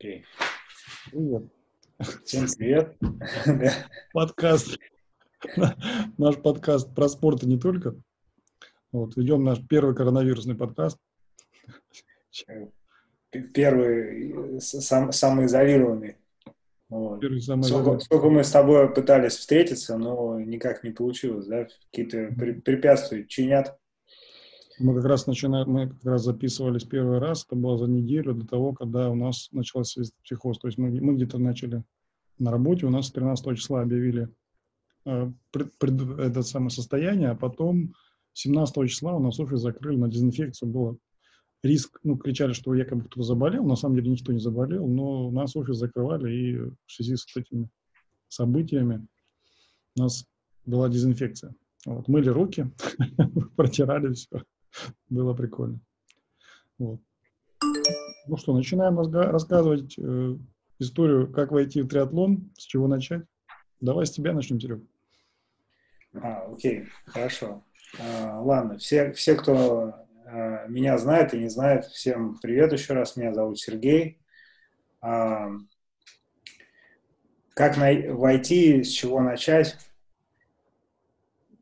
Окей. Привет. Всем привет. Подкаст. Наш подкаст про спорт и не только. Вот, ведем наш первый коронавирусный подкаст. Первый, сам, самоизолированный. Вот. Первый самоизолированный. Сколько, сколько мы с тобой пытались встретиться, но никак не получилось, да? Какие-то препятствия чинят. Мы как раз начинаем, мы как раз записывались первый раз, это было за неделю до того, когда у нас начался психоз. То есть мы, мы где-то начали на работе, у нас 13 числа объявили э, пред, пред, это самое состояние, а потом 17 числа у нас офис закрыли на дезинфекцию, было риск, ну, кричали, что якобы кто-то заболел, на самом деле никто не заболел, но у нас офис закрывали, и в связи с этими событиями у нас была дезинфекция. Вот, мыли руки, протирали все. Было прикольно. Вот. Ну что, начинаем рассказывать э, историю, как войти в триатлон, с чего начать. Давай с тебя начнем, Серег. А, окей, хорошо. А, ладно, все, все, кто а, меня знает и не знает, всем привет еще раз. Меня зовут Сергей. А, как на, войти, с чего начать?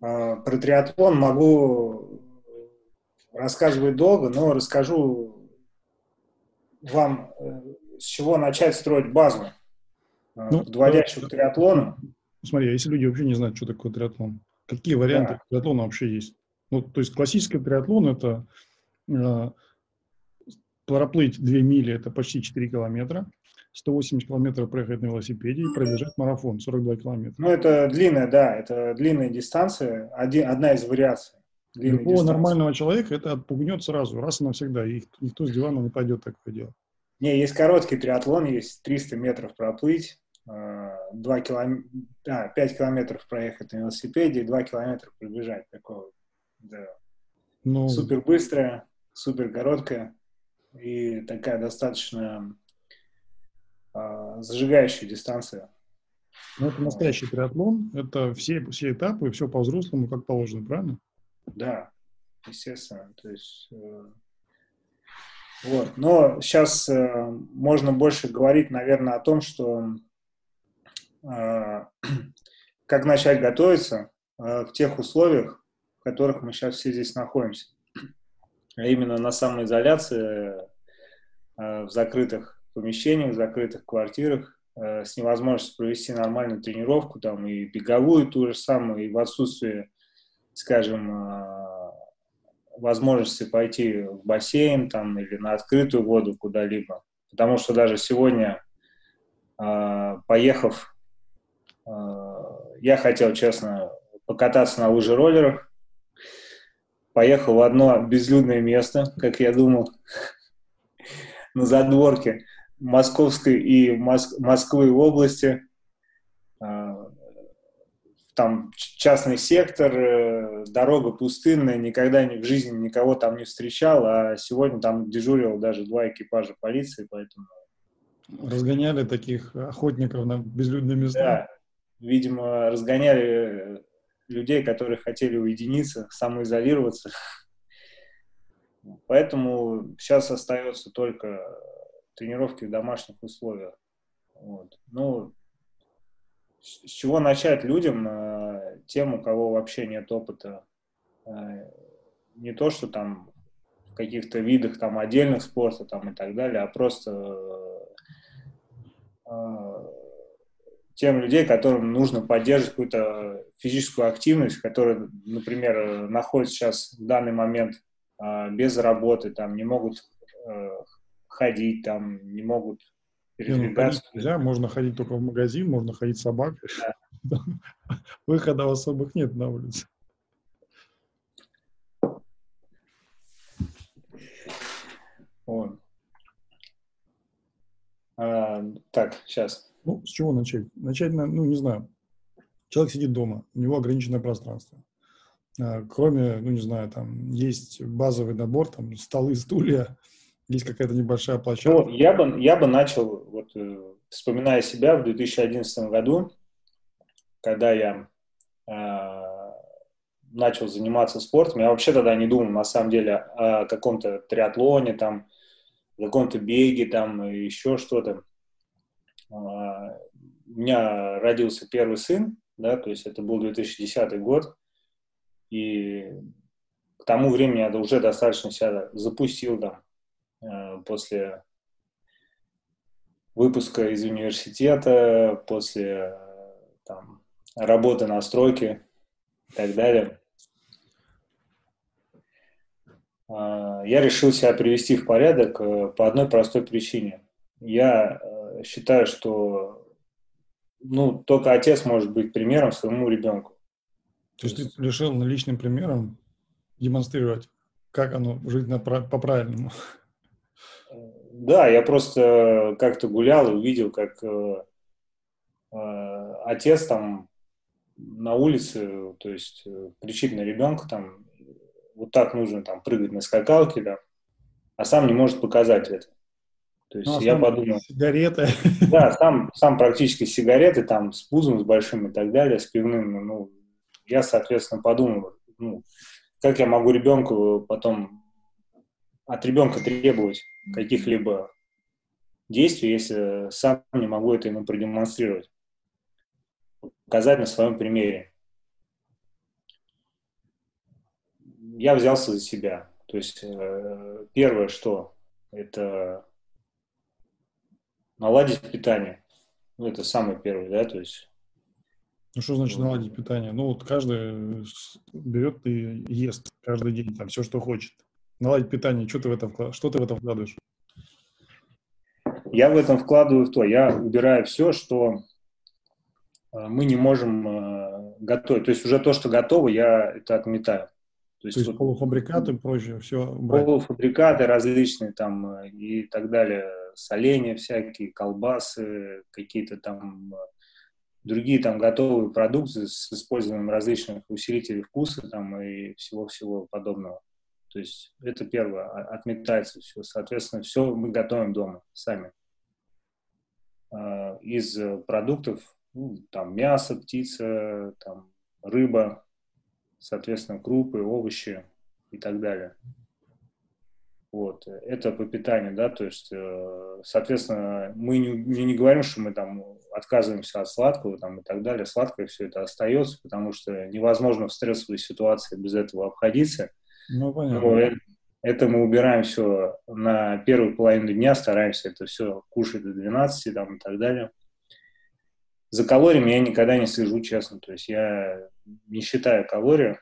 А, про триатлон могу рассказывать долго, но расскажу вам, э, с чего начать строить базу, э, ну, подводящую к триатлону. Смотри, а если люди вообще не знают, что такое триатлон, какие варианты да. триатлона вообще есть? Ну, то есть классический триатлон – это э, проплыть 2 мили – это почти 4 километра, 180 километров проехать на велосипеде и пробежать марафон 42 километра. Ну, это длинная, да, это длинная дистанция, один, одна из вариаций. Любого дистанции. нормального человека это отпугнет сразу, раз и навсегда. И никто с дивана не пойдет такое дело. Не, есть короткий триатлон, есть 300 метров проплыть, 2 килом... а, 5 километров проехать на велосипеде и 2 километра пробежать. Такое, да. ну... Супер быстрая, супер короткая и такая достаточно а, зажигающая дистанция. Ну, это настоящий триатлон, это все, все этапы, все по-взрослому, как положено, правильно? Да, естественно. То есть, э, вот. Но сейчас э, можно больше говорить, наверное, о том, что э, как начать готовиться э, в тех условиях, в которых мы сейчас все здесь находимся. А именно на самоизоляции, э, в закрытых помещениях, в закрытых квартирах, э, с невозможностью провести нормальную тренировку, там и беговую ту же самую, и в отсутствии скажем, э, возможности пойти в бассейн там или на открытую воду куда-либо. Потому что даже сегодня, э, поехав, э, я хотел, честно, покататься на лыжероллерах, поехал в одно безлюдное место, как я думал, на задворке Московской и Москвы области, там частный сектор, э, дорога пустынная, никогда в жизни никого там не встречал, а сегодня там дежурил даже два экипажа полиции, поэтому... Разгоняли таких охотников на безлюдные места? Да, видимо, разгоняли э, людей, которые хотели уединиться, самоизолироваться. Поэтому сейчас остается только тренировки в домашних условиях. Вот. Ну, с чего начать людям, э, тем, у кого вообще нет опыта, э, не то, что там в каких-то видах там отдельных спорта там и так далее, а просто э, тем людей, которым нужно поддерживать какую-то физическую активность, которая, например, находится сейчас в данный момент без работы, там не могут ходить, там не могут передвигаться. Ну, нельзя, можно ходить только в магазин, можно ходить с собакой. Да. Выхода особых нет на улице. Вот. А, так, сейчас. Ну, с чего начать? Начать, ну, не знаю. Человек сидит дома, у него ограниченное пространство. А, кроме, ну, не знаю, там есть базовый набор, там столы, стулья, есть какая-то небольшая площадка? Ну, я бы, я бы начал, вот, э, вспоминая себя в 2011 году, когда я э, начал заниматься спортом, я вообще тогда не думал, на самом деле, о каком-то триатлоне, там, о каком-то беге, там, еще что-то. А, у меня родился первый сын, да, то есть это был 2010 год, и к тому времени я уже достаточно себя запустил, да, после выпуска из университета, после там, работы на стройке и так далее. А, я решил себя привести в порядок э, по одной простой причине. Я э, считаю, что ну, только отец может быть примером своему ребенку. То есть ты решил личным примером демонстрировать, как оно жить на, по-правильному? Да, я просто как-то гулял и увидел, как э, э, отец там на улице, то есть э, кричит на ребенка там, вот так нужно там прыгать на скакалке, да, а сам не может показать это. То есть ну, а я подумал... Сигареты. Да, сам, сам практически сигареты, там, с пузом, с большим и так далее, с пивным. Ну, я, соответственно, подумал, ну, как я могу ребенку потом от ребенка требовать каких-либо действий, если сам не могу это ему продемонстрировать, показать на своем примере. Я взялся за себя. То есть э, первое, что это наладить питание. Ну, это самый первый, да, то есть. Ну, что значит наладить питание? Ну, вот каждый берет и ест каждый день там все, что хочет. Наладить питание, что ты в это, что ты в это вкладываешь? Я в этом вкладываю в то, я убираю все, что э, мы не можем э, готовить. То есть уже то, что готово, я это отметаю. То есть, то есть вот, полуфабрикаты и прочее, все брать. Полуфабрикаты различные там э, и так далее, соленья всякие, колбасы, какие-то там другие там готовые продукты с использованием различных усилителей вкуса там и всего-всего подобного. То есть это первое, отметается все. Соответственно, все мы готовим дома сами. А, из продуктов, ну, там мясо, птица, там рыба, соответственно, крупы, овощи и так далее. Вот, это по питанию, да, то есть, э, соответственно, мы не, не, не говорим, что мы там отказываемся от сладкого там и так далее, сладкое все это остается, потому что невозможно в стрессовой ситуации без этого обходиться. Ну, понятно. Но это, это мы убираем все на первую половину дня, стараемся это все кушать до 12 там и так далее. За калориями я никогда не слежу, честно, то есть я не считаю калории,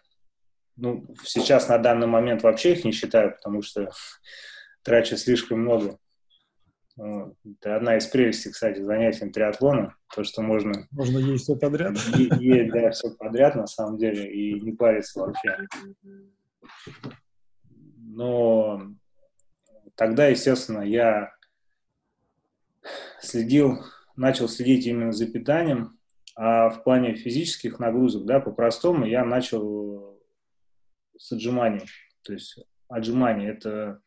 ну, сейчас на данный момент вообще их не считаю, потому что трачу слишком много. Это одна из прелестей, кстати, занятий триатлона, то, что можно... Можно есть все подряд. Есть, да, все подряд, на самом деле, и не париться вообще. Но тогда, естественно, я следил, начал следить именно за питанием, а в плане физических нагрузок, да, по-простому, я начал с отжиманием. То есть отжимание – это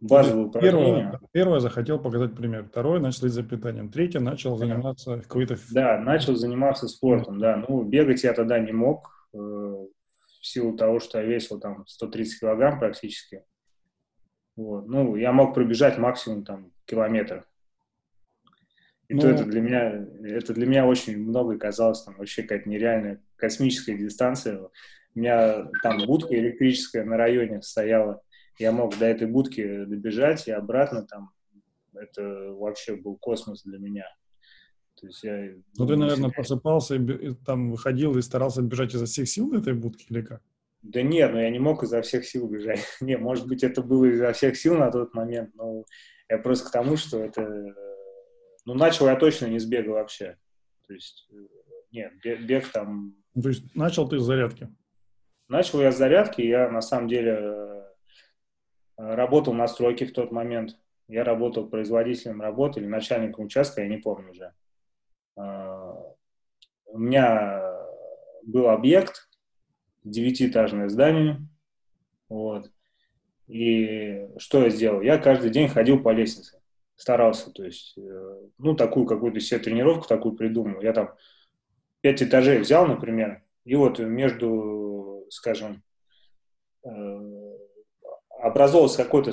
базовое упражнение. Первое, первое захотел показать пример. Второе начал следить за питанием. Третье начал заниматься какой-то... Да, начал заниматься спортом, да. Ну, бегать я тогда не мог, э, в силу того, что я весил там 130 килограмм практически. Вот. Ну, я мог пробежать максимум там километр. И ну, то это для меня, это для меня очень много казалось, там вообще какая-то нереальная космическая дистанция. У меня там будка электрическая на районе стояла. Я мог до этой будки добежать и обратно там. Это вообще был космос для меня. То есть я... Ну, ты, наверное, просыпался и там выходил и старался бежать изо всех сил этой будки или как? Да нет, но я не мог изо всех сил бежать. не, может быть, это было изо всех сил на тот момент, но я просто к тому, что это... Ну, начал я точно не с бега вообще. То есть, э, нет, бег, бег там... Ну, то есть начал ты с зарядки? Начал я с зарядки, я на самом деле э, работал на стройке в тот момент. Я работал производителем работы или начальником участка, я не помню уже. А, у меня был объект, девятиэтажное здание, вот. И что я сделал? Я каждый день ходил по лестнице, старался, то есть, э, ну, такую какую-то себе тренировку такую придумал. Я там пять этажей взял, например, и вот между скажем, э, образовался какой-то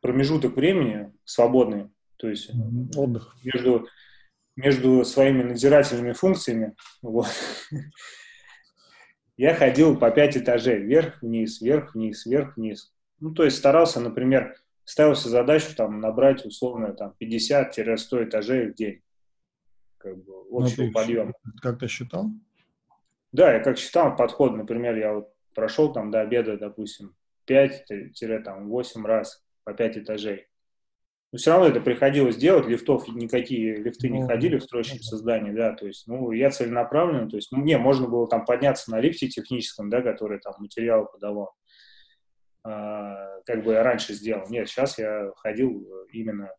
промежуток времени свободный, То есть отдых. Между, между своими надзирательными функциями вот, я ходил по пять этажей, вверх-вниз, вверх-вниз, вверх-вниз. Ну, то есть старался, например, ставился задачу там набрать условно там 50-100 этажей в день. Как бы общего ну, подъема. Как ты считал? Да, я как считал подход, например, я вот прошел там до обеда, допустим, 5-8 раз по 5 этажей. Но все равно это приходилось делать, лифтов, никакие лифты не ну, ходили в строящемся здании, да, то есть, ну, я целенаправленно, то есть, мне можно было там подняться на лифте техническом, да, который там материалы подавал, а, как бы я раньше сделал. Нет, сейчас я ходил именно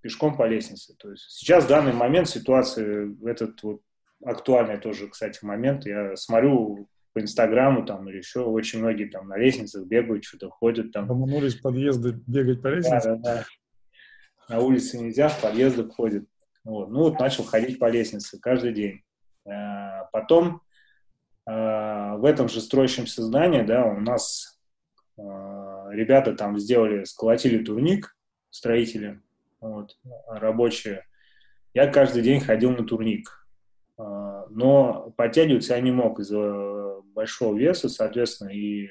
пешком по лестнице. То есть сейчас в данный момент ситуация, этот вот актуальный тоже, кстати, момент, я смотрю по Инстаграму там или еще очень многие там на лестницах бегают, что-то ходят там. Ломанулись подъезды бегать по лестнице? Да, да, да. На улице нельзя, в подъездах ходят. Вот. Ну вот начал ходить по лестнице каждый день. А, потом а, в этом же строящемся здании, да, у нас а, ребята там сделали, сколотили турник, строители, вот, рабочие. Я каждый день ходил на турник. Но подтягиваться я не мог из-за большого веса, соответственно, и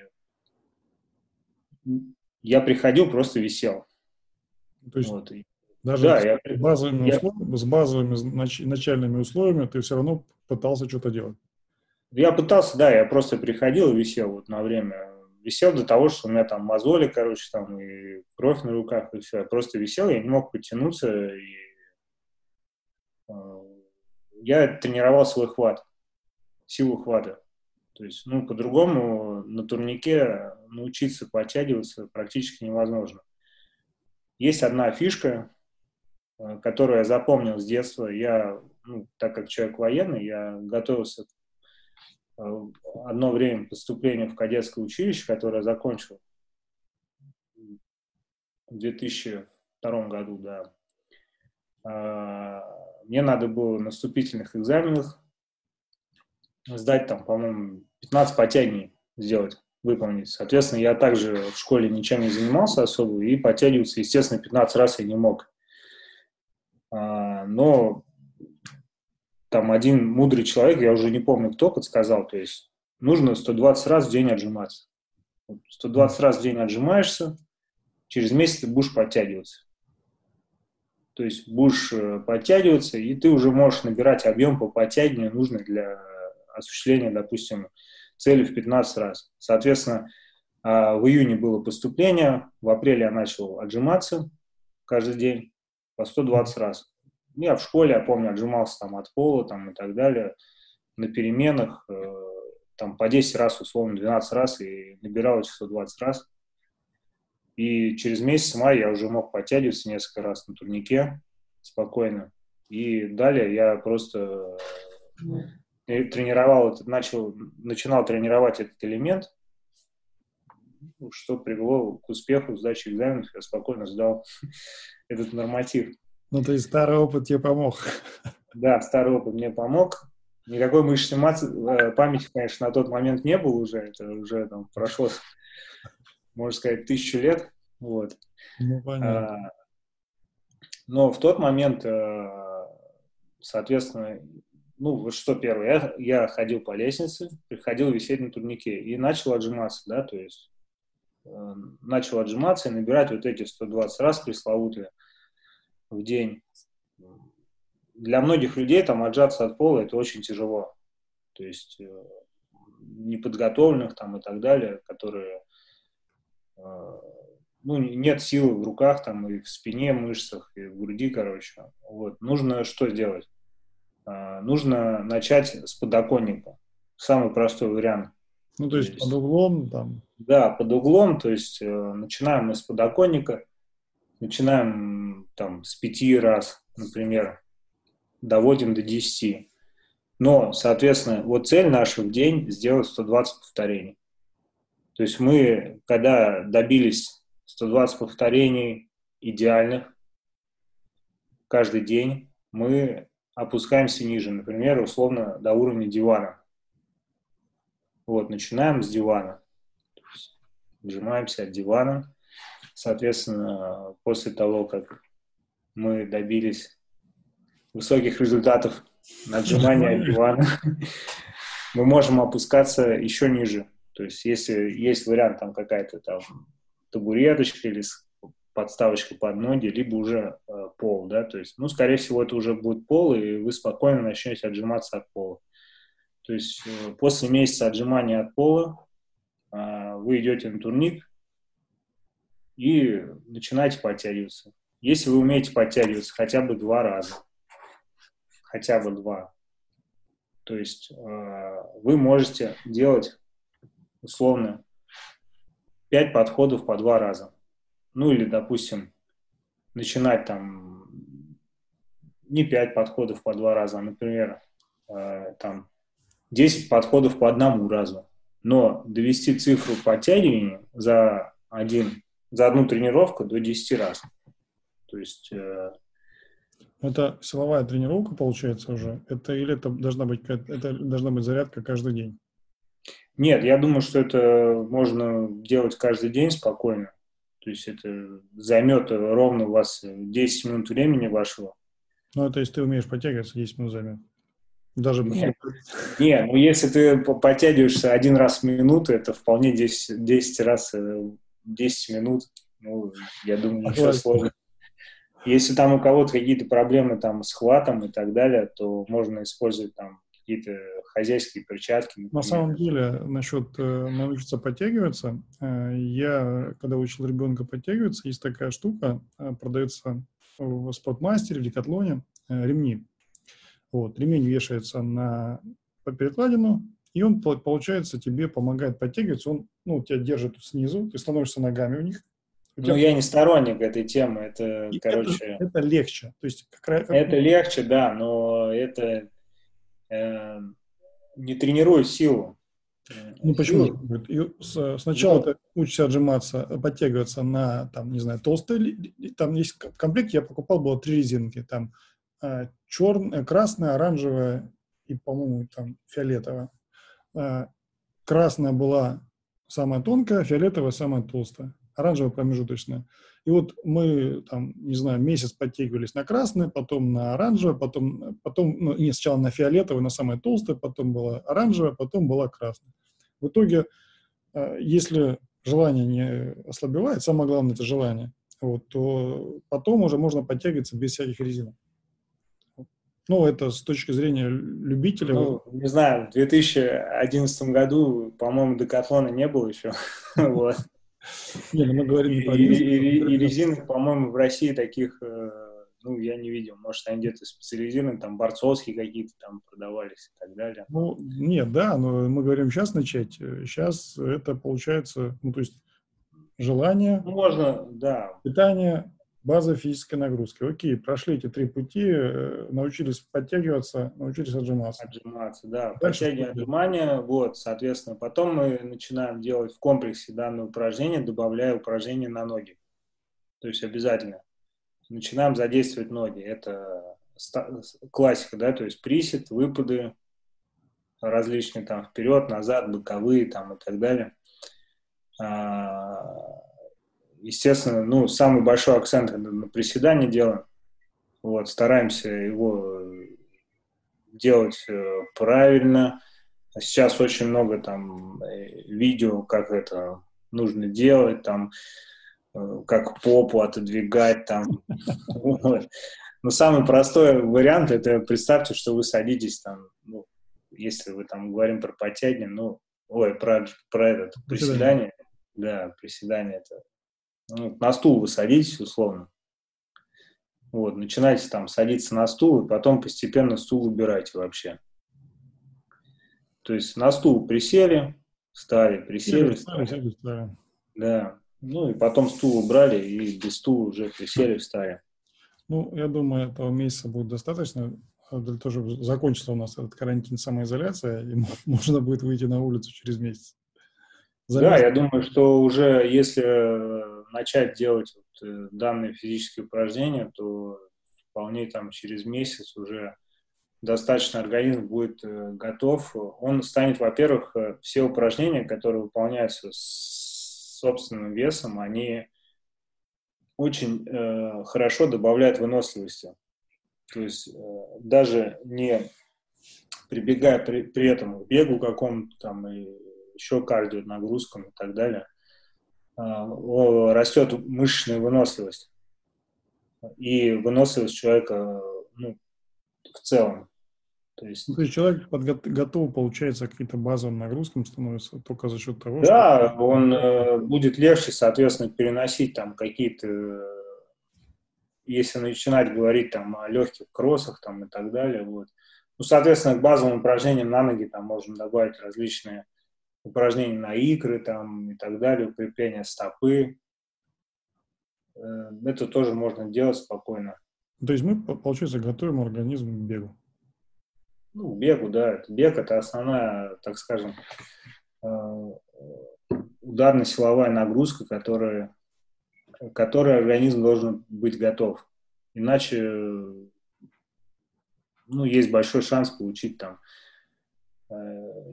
я приходил, просто висел. То есть вот. даже да, с, я, базовыми я, условиями, с базовыми нач, начальными условиями ты все равно пытался что-то делать? Я пытался, да, я просто приходил и висел вот на время. Висел до того, что у меня там мозоли, короче, там и кровь на руках, и все. Я просто висел, я не мог потянуться, и э, я тренировал свой хват, силу хвата. То есть, ну, по-другому на турнике научиться подтягиваться практически невозможно. Есть одна фишка, э, которую я запомнил с детства. Я, ну, так как человек военный, я готовился Э, одно время поступления в кадетское училище, которое я закончил в 2002 году, да. Мне надо было на вступительных экзаменах сдать там, по-моему, 15 подтягиваний сделать, выполнить. Соответственно, я также в школе ничем не занимался особо, и подтягиваться, естественно, 15 раз я не мог. А, но там один мудрый человек, я уже не помню, кто подсказал, то есть нужно 120 раз в день отжиматься. 120 раз в день отжимаешься, через месяц ты будешь подтягиваться. То есть будешь э, подтягиваться, и ты уже можешь набирать объем по подтягиванию, нужный для осуществления, допустим, цели в 15 раз. Соответственно, а, в июне было поступление, в апреле я начал отжиматься каждый день по 120 раз. Я в школе, я помню, отжимался там от пола там, и так далее, на переменах, э, там по 10 раз, условно, 12 раз, и набирал эти 120 раз. И через месяц мая я уже мог подтягиваться несколько раз на турнике спокойно. И далее я просто э, тренировал этот, начал, начинал тренировать этот элемент, что привело к успеху сдачи экзаменов. Я спокойно сдал этот норматив. Ну, то есть старый опыт тебе помог. Да, старый опыт мне помог. Никакой мышечной массы, э, памяти, конечно, на тот момент не было уже. Это уже там прошло, можно сказать, тысячу лет. Вот. Ну, понятно. А, но в тот момент, э, соответственно, ну, вот что первое, я, я ходил по лестнице, приходил висеть на турнике и начал отжиматься, да, то есть э, начал отжиматься и набирать вот эти 120 раз пресловутые в день. Для многих людей там отжаться от пола это очень тяжело. То есть э, неподготовленных там и так далее, которые ну, нет силы в руках там и в спине, мышцах, и в груди, короче. Вот. Нужно что сделать? А, нужно начать с подоконника. Самый простой вариант. Ну, то есть, то есть под углом там? Да, под углом, то есть э, начинаем мы с подоконника, начинаем там с пяти раз, например, доводим до 10. Но, соответственно, вот цель наша в день сделать 120 повторений. То есть мы, когда добились 120 повторений идеальных каждый день, мы опускаемся ниже, например, условно до уровня дивана. Вот, начинаем с дивана. Сжимаемся от дивана, соответственно, после того, как мы добились высоких результатов на отжимании от дивана, мы можем опускаться еще ниже. То есть, если есть вариант там какая-то там табуреточка или подставочка под ноги, либо уже э, пол, да, то есть, ну, скорее всего, это уже будет пол, и вы спокойно начнете отжиматься от пола. То есть, э, после месяца отжимания от пола э, вы идете на турник и начинаете подтягиваться. Если вы умеете подтягиваться хотя бы два раза, хотя бы два, то есть э, вы можете делать условно пять подходов по два раза. Ну или, допустим, начинать там не 5 подходов по два раза, а, например, э, там 10 подходов по одному разу. Но довести цифру подтягивания за, один, за одну тренировку до 10 раз. То есть... Э, это силовая тренировка, получается, уже? Это или это должна быть, это должна быть зарядка каждый день? Нет, я думаю, что это можно делать каждый день спокойно. То есть это займет ровно у вас 10 минут времени вашего. Ну, это если ты умеешь подтягиваться, 10 минут займет. Даже нет, нет, ну если ты подтягиваешься один раз в минуту, это вполне 10, 10 раз 10 э, минут. Ну, я думаю, ничего сложного. Если там у кого-то какие-то проблемы там с хватом и так далее, то можно использовать там какие-то хозяйские перчатки. Например. На самом деле, насчет э, научиться подтягиваться, э, я, когда учил ребенка подтягиваться, есть такая штука, э, продается в спортмастере, в декатлоне, э, ремни. Вот, ремень вешается на перекладину, и он, получается, тебе помогает подтягиваться, он ну, тебя держит снизу, ты становишься ногами у них. Ну, я не сторонник этой темы, это, и короче... Это, это легче. То есть, как, как... Это легче, да, но это э, не тренирует силу. Ну почему? Сначала ты учишься отжиматься, подтягиваться на, там, не знаю, толстый, там есть комплект, я покупал, было три резинки, там а, черная, красная, оранжевая и, по-моему, там фиолетовая. А, красная была самая тонкая, фиолетовая самая толстая, оранжевая промежуточная. И вот мы, там, не знаю, месяц подтягивались на красное, потом на оранжевое, потом, потом ну, не, сначала на фиолетовое, на самое толстое, потом была оранжевая, потом была красная. В итоге, э, если желание не ослабевает, самое главное – это желание, вот, то потом уже можно подтягиваться без всяких резинок. Ну, это с точки зрения любителя. Ну, не знаю, в 2011 году, по-моему, декатлона не было еще. вот. Не, ну мы говорим не про и, и, резинок, по-моему, в России таких, э, ну, я не видел. Может, они где-то специализированы, там, борцовские какие-то там продавались и так далее. Ну, нет, да, но мы говорим сейчас начать. Сейчас это получается, ну, то есть желание. Можно, да. Питание, база физической нагрузки. Окей, прошли эти три пути, э, научились подтягиваться, научились отжиматься. Отжиматься, да. Подтягивание, отжимания, вот, соответственно. Потом мы начинаем делать в комплексе данное упражнение, добавляя упражнения на ноги. То есть обязательно. Начинаем задействовать ноги. Это классика, да, то есть присед, выпады различные там вперед, назад, боковые там и так далее а, естественно, ну, самый большой акцент на приседание делаем. Вот, стараемся его делать э, правильно. Сейчас очень много там э, видео, как это нужно делать, там, э, как попу отодвигать, там. Но самый простой вариант, это представьте, что вы садитесь там, ну, если вы там говорим про подтягивание, ну, ой, про, про это, приседание, да, приседание это ну, на стул вы садитесь, условно. Вот, начинайте там садиться на стул, и потом постепенно стул убирайте вообще. То есть на стул присели, встали, присели, встали. встали. встали. Да. Ну и потом стул убрали, и без стула уже присели, встали. Ну, я думаю, этого месяца будет достаточно. Для того, чтобы закончился у нас этот карантин, самоизоляция, и можно будет выйти на улицу через месяц. Да, я думаю, что уже если начать делать вот, э, данные физические упражнения, то вполне там через месяц уже достаточно организм будет э, готов. Он станет, во-первых, э, все упражнения, которые выполняются с собственным весом, они очень э, хорошо добавляет выносливости. То есть э, даже не прибегая при, при этом к бегу какому-то там и еще кардио нагрузкам и так далее, растет мышечная выносливость. И выносливость человека ну, в целом. То есть, То есть человек подго- готов, получается, к каким-то базовым нагрузкам становится только за счет того, да, что... он э, будет легче, соответственно, переносить там какие-то, если начинать говорить там о легких кроссах там и так далее, вот. Ну, соответственно, к базовым упражнениям на ноги там можем добавить различные упражнения на икры там и так далее, укрепление стопы. Э, это тоже можно делать спокойно. То есть мы, получается, готовим организм к бегу ну, бегу, да, это бег это основная, так скажем, э, ударно-силовая нагрузка, которая, которой организм должен быть готов. Иначе, ну, есть большой шанс получить там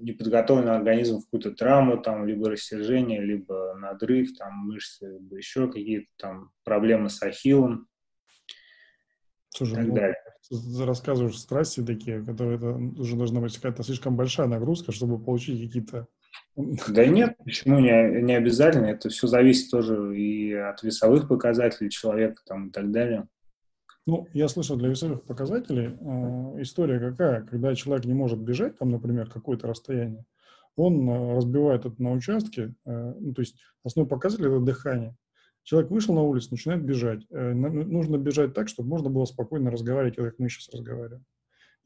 неподготовленный организм в какую-то травму, там, либо растяжение, либо надрыв, там, мышцы, либо еще какие-то там проблемы с ахиллом Слушай, и так ну, далее рассказываешь страсти такие, которые это уже должна быть какая-то слишком большая нагрузка, чтобы получить какие-то... Да нет, почему не, не обязательно. Это все зависит тоже и от весовых показателей человека там, и так далее. Ну, я слышал, для весовых показателей э, история какая, когда человек не может бежать, там, например, какое-то расстояние, он э, разбивает это на участки, э, ну, то есть основной показатель – это дыхание. Человек вышел на улицу, начинает бежать. Э, нужно бежать так, чтобы можно было спокойно разговаривать, как мы сейчас разговариваем.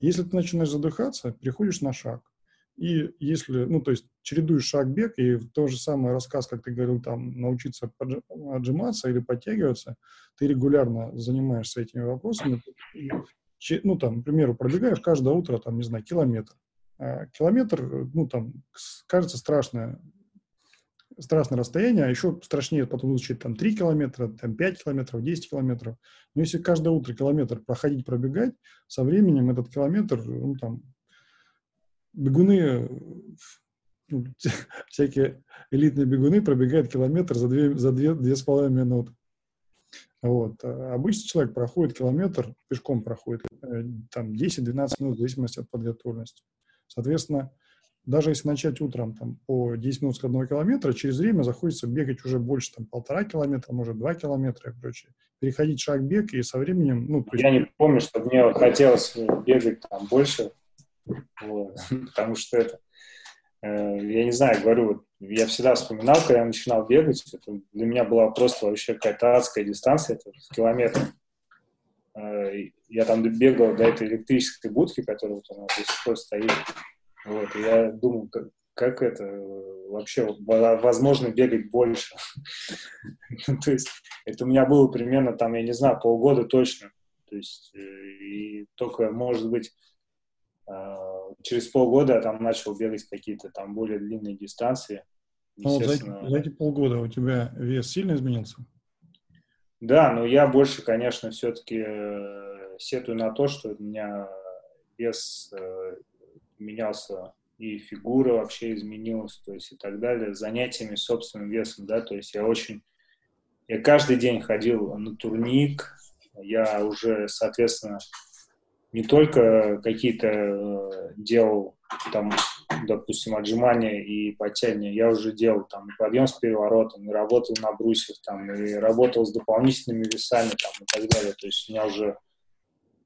Если ты начинаешь задыхаться, переходишь на шаг. И если, ну, то есть чередуешь шаг-бег, и тот же самый рассказ, как ты говорил, там, научиться отжиматься или подтягиваться, ты регулярно занимаешься этими вопросами. Ну, там, к примеру, пробегаешь каждое утро, там, не знаю, километр. А километр, ну, там, кажется страшно, страшное расстояние, а еще страшнее потом изучить там 3 километра, там 5 километров, 10 километров. Но если каждое утро километр проходить, пробегать, со временем этот километр, ну, там, бегуны, ну, всякие элитные бегуны пробегают километр за 2, за 2, 2,5 минуты. Вот. А обычный человек проходит километр, пешком проходит, э, там 10-12 минут в зависимости от подготовленности. Соответственно, даже если начать утром там, по 10 минут с одного километра, через время заходится бегать уже больше, там, полтора километра, может, два километра и прочее. Переходить шаг бег и со временем... Ну, есть... Я не помню, что мне хотелось бегать там больше, вот, потому что это... Э, я не знаю, говорю, я всегда вспоминал, когда я начинал бегать, это для меня была просто вообще какая-то адская дистанция, это километр. Э, я там бегал до этой электрической будки, которая вот у нас до сих пор стоит. Вот, и я думал, как, как это вообще возможно бегать больше. То есть это у меня было примерно там, я не знаю, полгода точно. То есть э, и только, может быть, через полгода я там начал бегать какие-то там более длинные дистанции. Ну, за, эти, за эти полгода у тебя вес сильно изменился? Да, но я больше, конечно, все-таки э, сетую на то, что у меня вес э, менялся и фигура вообще изменилась, то есть и так далее, занятиями собственным весом, да, то есть я очень, я каждый день ходил на турник, я уже, соответственно, не только какие-то э, делал там, допустим, отжимания и подтягивания, я уже делал там и подъем с переворотом, и работал на брусьях, там, и работал с дополнительными весами там, и так далее. То есть у меня уже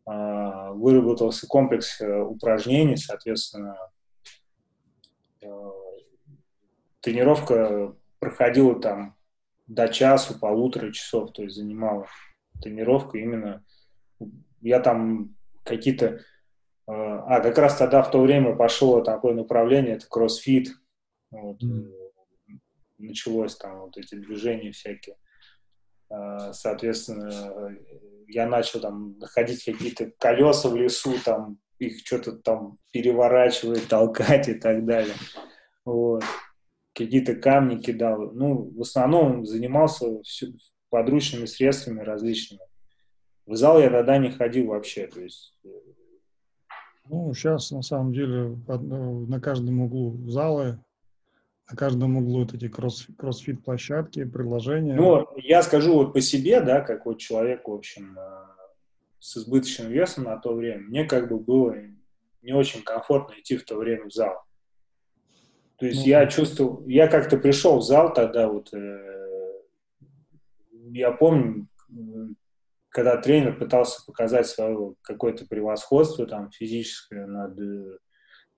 а, выработался комплекс э, упражнений, соответственно, э, тренировка проходила там до часу, полутора часов, то есть занимала тренировка именно. Я там какие-то... Э, а, как раз тогда в то время пошло такое направление, это кроссфит. Вот, mm. Началось там вот эти движения всякие. Соответственно, я начал там находить какие-то колеса в лесу, там их что-то там переворачивать, толкать и так далее. Вот. Какие-то камни кидал. Ну, в основном занимался все, подручными средствами различными. В зал я тогда не ходил вообще. То есть... Э, ну, сейчас на самом деле на каждом углу залы на каждом углу вот эти кросс, кроссфит-площадки, приложения. Ну, я скажу вот по себе, да, как вот человек, в общем, э, с избыточным весом на то время, мне как бы было не очень комфортно идти в то время в зал. То есть ну, я чувствовал, я как-то пришел в зал тогда вот, э, я помню, когда тренер пытался показать свое какое-то превосходство там физическое над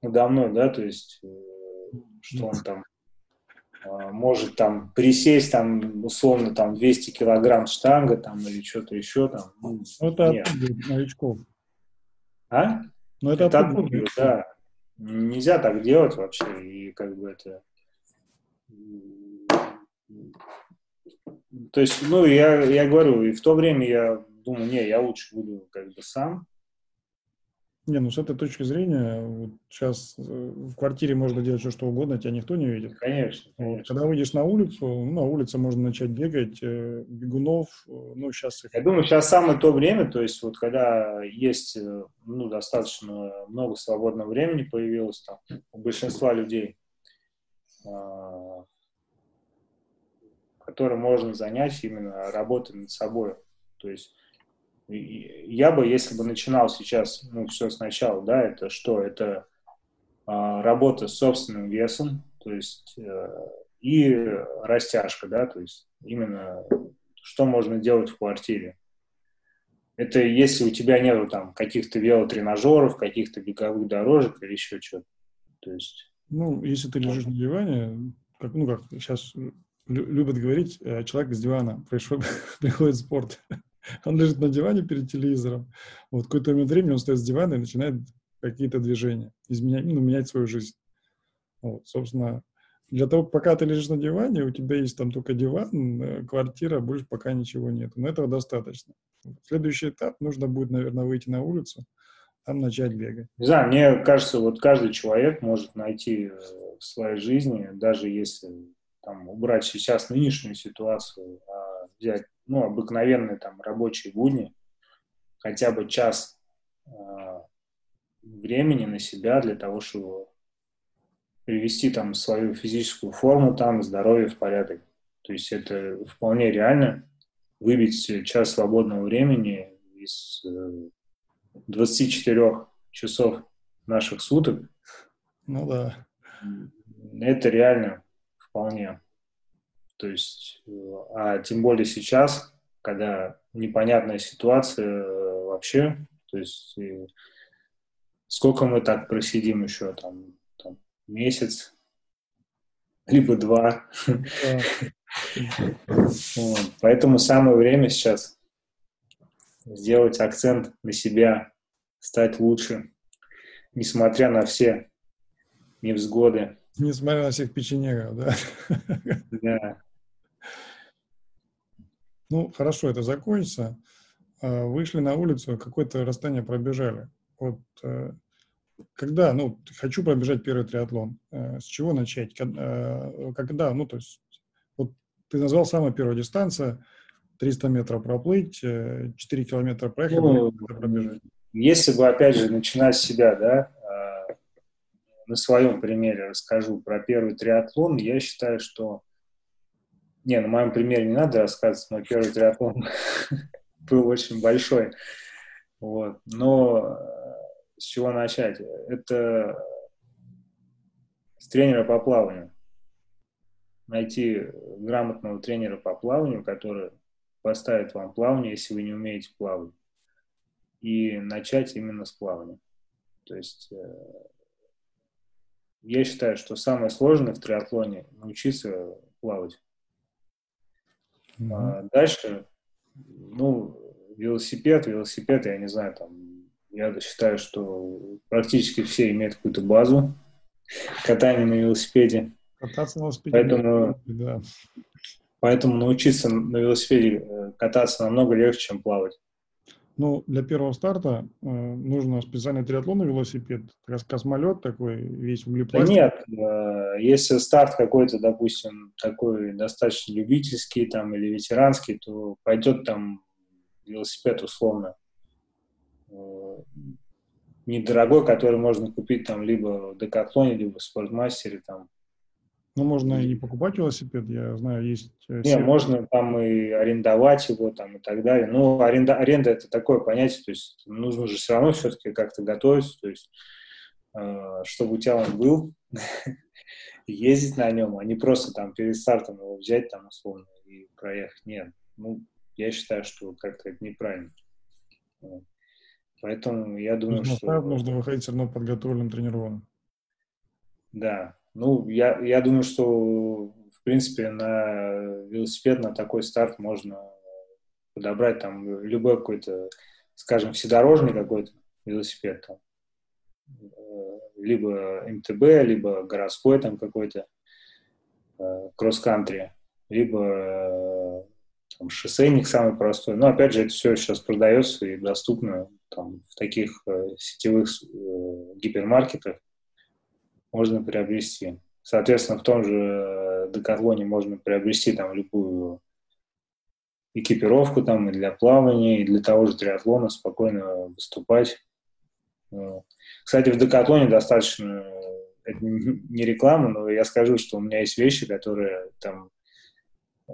надо мной, да, то есть э, что он там э, может там присесть там условно там 200 килограмм штанга там или что-то еще там. Ну, это нет. новичков. А? Ну, это, это отпугивает, да. Нельзя так делать вообще, и как бы это... То есть, ну, я, я говорю, и в то время я думаю, не, я лучше буду как бы сам. Не, ну с этой точки зрения, вот сейчас э, в квартире можно делать все, что угодно, тебя никто не видит. Конечно. конечно. Вот, когда выйдешь на улицу, ну, на улице можно начать бегать, э, бегунов, э, ну, сейчас... Я думаю, сейчас самое то время, то есть вот когда есть, ну, достаточно много свободного времени появилось там у большинства людей, которые можно занять именно работой над собой. То есть я бы, если бы начинал сейчас, ну, все сначала, да, это что? Это а, работа с собственным весом, то есть э, и растяжка, да, то есть именно что можно делать в квартире. Это если у тебя нету там каких-то велотренажеров, каких-то беговых дорожек или еще что-то. То есть... Ну, если ты лежишь на диване, как, ну, как сейчас любят говорить, э, человек с дивана пришел, приходит в спорт. Он лежит на диване перед телевизором. Вот какой-то момент времени он стоит с дивана и начинает какие-то движения, изменять, ну, менять свою жизнь. Вот, собственно, для того, пока ты лежишь на диване, у тебя есть там только диван, э, квартира, больше пока ничего нет. Но этого достаточно. Следующий этап, нужно будет, наверное, выйти на улицу, там начать бегать. Не знаю, мне кажется, вот каждый человек может найти э, в своей жизни, даже если там убрать сейчас нынешнюю ситуацию, а взять ну, обыкновенные там рабочие будни, хотя бы час э, времени на себя для того, чтобы привести там свою физическую форму, там здоровье в порядок. То есть это вполне реально выбить час свободного времени из э, 24 часов наших суток. Ну да. Это реально вполне. То есть, а тем более сейчас, когда непонятная ситуация вообще, то есть сколько мы так просидим еще, там, там месяц, либо два. Поэтому самое время сейчас сделать акцент на себя, стать лучше, несмотря на все невзгоды. Несмотря на всех печенегов, да? Да. Ну, хорошо, это закончится. А, вышли на улицу, какое-то расстояние пробежали. Вот э, когда, ну, хочу пробежать первый триатлон, э, с чего начать? Э, когда, ну, то есть, вот ты назвал самая первая дистанция, 300 метров проплыть, 4 километра проехать, ну, пробежать. Если бы, опять же, начинать с себя, да, на своем примере расскажу про первый триатлон, я считаю, что не, на моем примере не надо рассказывать, мой первый триатлон был очень большой. Вот. Но э, с чего начать? Это с тренера по плаванию. Найти грамотного тренера по плаванию, который поставит вам плавание, если вы не умеете плавать. И начать именно с плавания. То есть э, я считаю, что самое сложное в триатлоне научиться плавать. Mm-hmm. А дальше, ну, велосипед, велосипед, я не знаю, там, я считаю, что практически все имеют какую-то базу катания на велосипеде. Кататься на велосипеде. Поэтому, да. поэтому научиться на велосипеде э, кататься намного легче, чем плавать. Ну, для первого старта э, нужно специальный триатлонный велосипед, космолет такой, весь углепластик. Да нет, э, если старт какой-то, допустим, такой достаточно любительский там или ветеранский, то пойдет там велосипед условно э, недорогой, который можно купить там либо в Декатлоне, либо в Спортмастере там Ну, можно и покупать велосипед, я знаю, есть... Э, Не, можно там и арендовать его там и так далее. Ну, аренда, аренда это такое понятие, то есть нужно же все равно все-таки как-то готовиться, то есть э, чтобы у тебя он был, ездить на нем, а не просто там перед стартом его взять там условно и проехать. Нет, ну, я считаю, что как-то это неправильно. Поэтому я думаю, нужно что... Нужно выходить все равно подготовленным, тренированным. Да, ну, я, я думаю, что, в принципе, на велосипед, на такой старт можно подобрать там любой какой-то, скажем, вседорожный какой-то велосипед, там, э, либо МТБ, либо городской там какой-то э, кросс-кантри, либо э, там, шоссейник самый простой. Но, опять же, это все сейчас продается и доступно там, в таких сетевых гипермаркетах, можно приобрести. Соответственно, в том же э, Декатлоне можно приобрести там любую экипировку там и для плавания, и для того же триатлона спокойно выступать. Э, кстати, в Декатлоне достаточно, это не реклама, но я скажу, что у меня есть вещи, которые там э,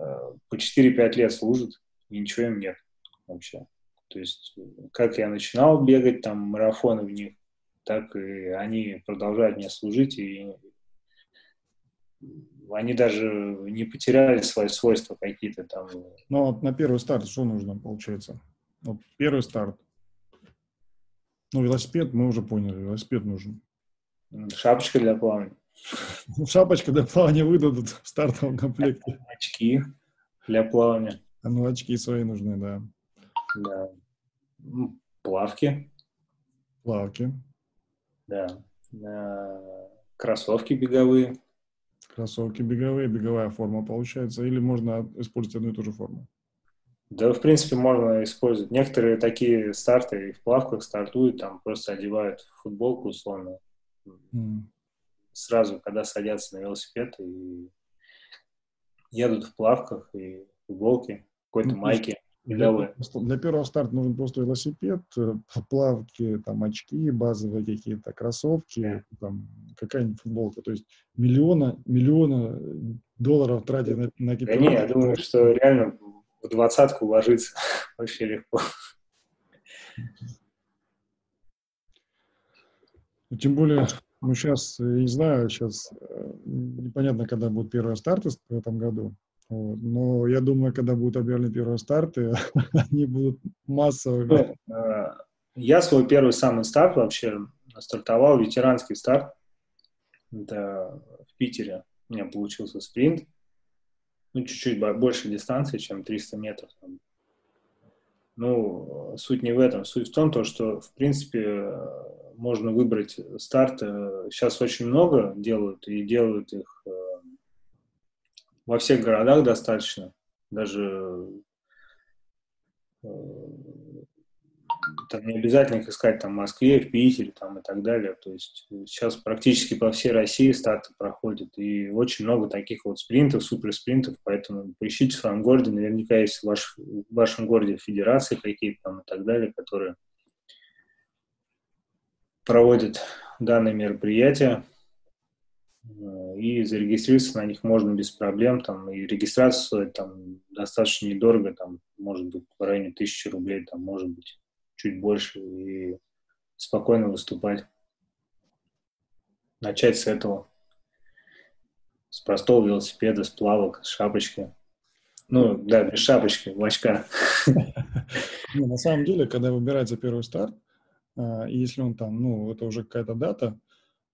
по 4-5 лет служат, и ничего им нет вообще. То есть, как я начинал бегать, там, марафоны в них, так и они продолжают мне служить, и они даже не потеряли свои свойства какие-то там. Ну, вот на первый старт что нужно, получается? Вот первый старт. Ну, велосипед, мы уже поняли, велосипед нужен. Шапочка для плавания. Шапочка для плавания выдадут в стартовом комплекте. Очки для плавания. А ну, очки свои нужны, да. Да. Плавки. Плавки. Да. Кроссовки беговые. Кроссовки беговые, беговая форма получается, или можно использовать одну и ту же форму? Да, в принципе, можно использовать. Некоторые такие старты и в плавках стартуют, там просто одевают футболку условно. Mm. Сразу, когда садятся на велосипед и едут в плавках и футболке, какой-то ну, майке. Для, для первого старта нужен просто велосипед, э, плавки, там очки базовые какие-то, кроссовки, там какая-нибудь футболка. То есть миллиона, миллиона долларов тратить на, на Да не, я думаю, что реально в двадцатку ложиться вообще легко. Ну, тем более, ну сейчас, я не знаю, сейчас э, непонятно, когда будут первые старты в этом году. Но я думаю, когда будут объявлены первые старты, они будут массовыми. Ну, э, я свой первый самый старт вообще стартовал, ветеранский старт. Это в Питере. У меня получился спринт. Ну, чуть-чуть больше дистанции, чем 300 метров. Ну, суть не в этом. Суть в том, то, что, в принципе, можно выбрать старт. Сейчас очень много делают, и делают их э, во всех городах достаточно, даже э, там не обязательно их искать там, в Москве, в Питере там, и так далее. То есть сейчас практически по всей России старты проходят, и очень много таких вот спринтов, суперспринтов, поэтому поищите в своем городе, наверняка есть в, ваш, в вашем городе федерации какие-то там и так далее, которые проводят данные мероприятия. Э, и зарегистрироваться на них можно без проблем, там, и регистрация там достаточно недорого, там, может быть, в районе тысячи рублей, там, может быть, чуть больше, и спокойно выступать. Начать с этого. С простого велосипеда, с плавок, с шапочки. Ну, да, без шапочки, в очках. На самом деле, когда выбирается первый старт, а, если он там, ну, это уже какая-то дата,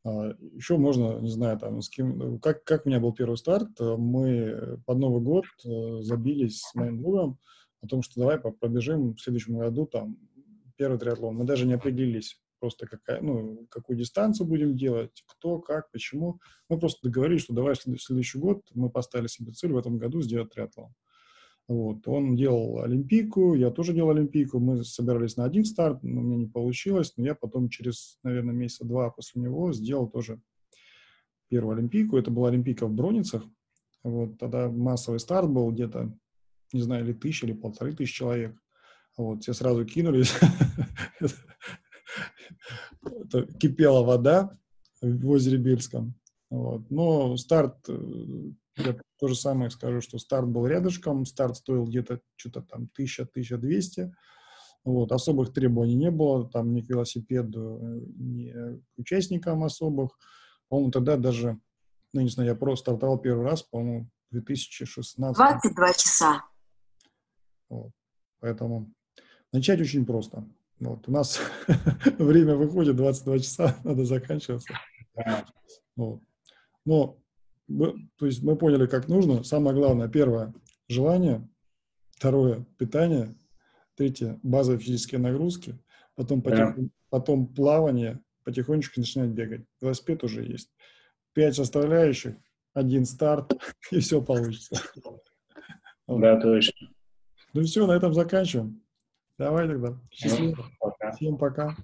Еще можно, не знаю, там, с кем, как, как у меня был первый старт, э, мы под Новый год э, забились с моим другом о том, что давай пробежим в следующем году там первый триатлон. Мы даже не определились просто какая, ну, какую дистанцию будем делать, кто, как, почему. Мы просто договорились, что давай в следующий год мы поставили себе цель в этом году сделать триатлон. Вот. Он делал Олимпийку, я тоже делал Олимпийку. Мы собирались на один старт, но меня не получилось. Но я потом через, наверное, месяца два после него сделал тоже первую Олимпийку. Это была Олимпийка в Броницах. Вот. Тогда массовый старт был где-то, не знаю, или тысяча, или полторы тысячи человек. Вот. Все сразу кинулись. Кипела вода в озере Бельском. Вот. Но старт, э, я то же самое скажу, что старт был рядышком, старт стоил где-то что-то там 1000-1200, вот, особых требований не было, там ни к велосипеду, ни к участникам особых. По-моему, тогда даже, ну, не знаю, я просто стартовал первый раз, по-моему, 2016. 22 часа. Вот. Поэтому начать очень просто. Вот. У нас время выходит 22 часа, надо заканчиваться. Вот. Но, то есть мы поняли, как нужно. Самое главное, первое, желание. Второе, питание. Третье, базовые физические нагрузки. Потом, потихоньку, потом плавание, потихонечку начинать бегать. Велосипед уже есть. Пять составляющих, один старт, и все получится. Да, точно. Ну все, на этом заканчиваем. Давай тогда. Счастливо. Пока. Всем пока.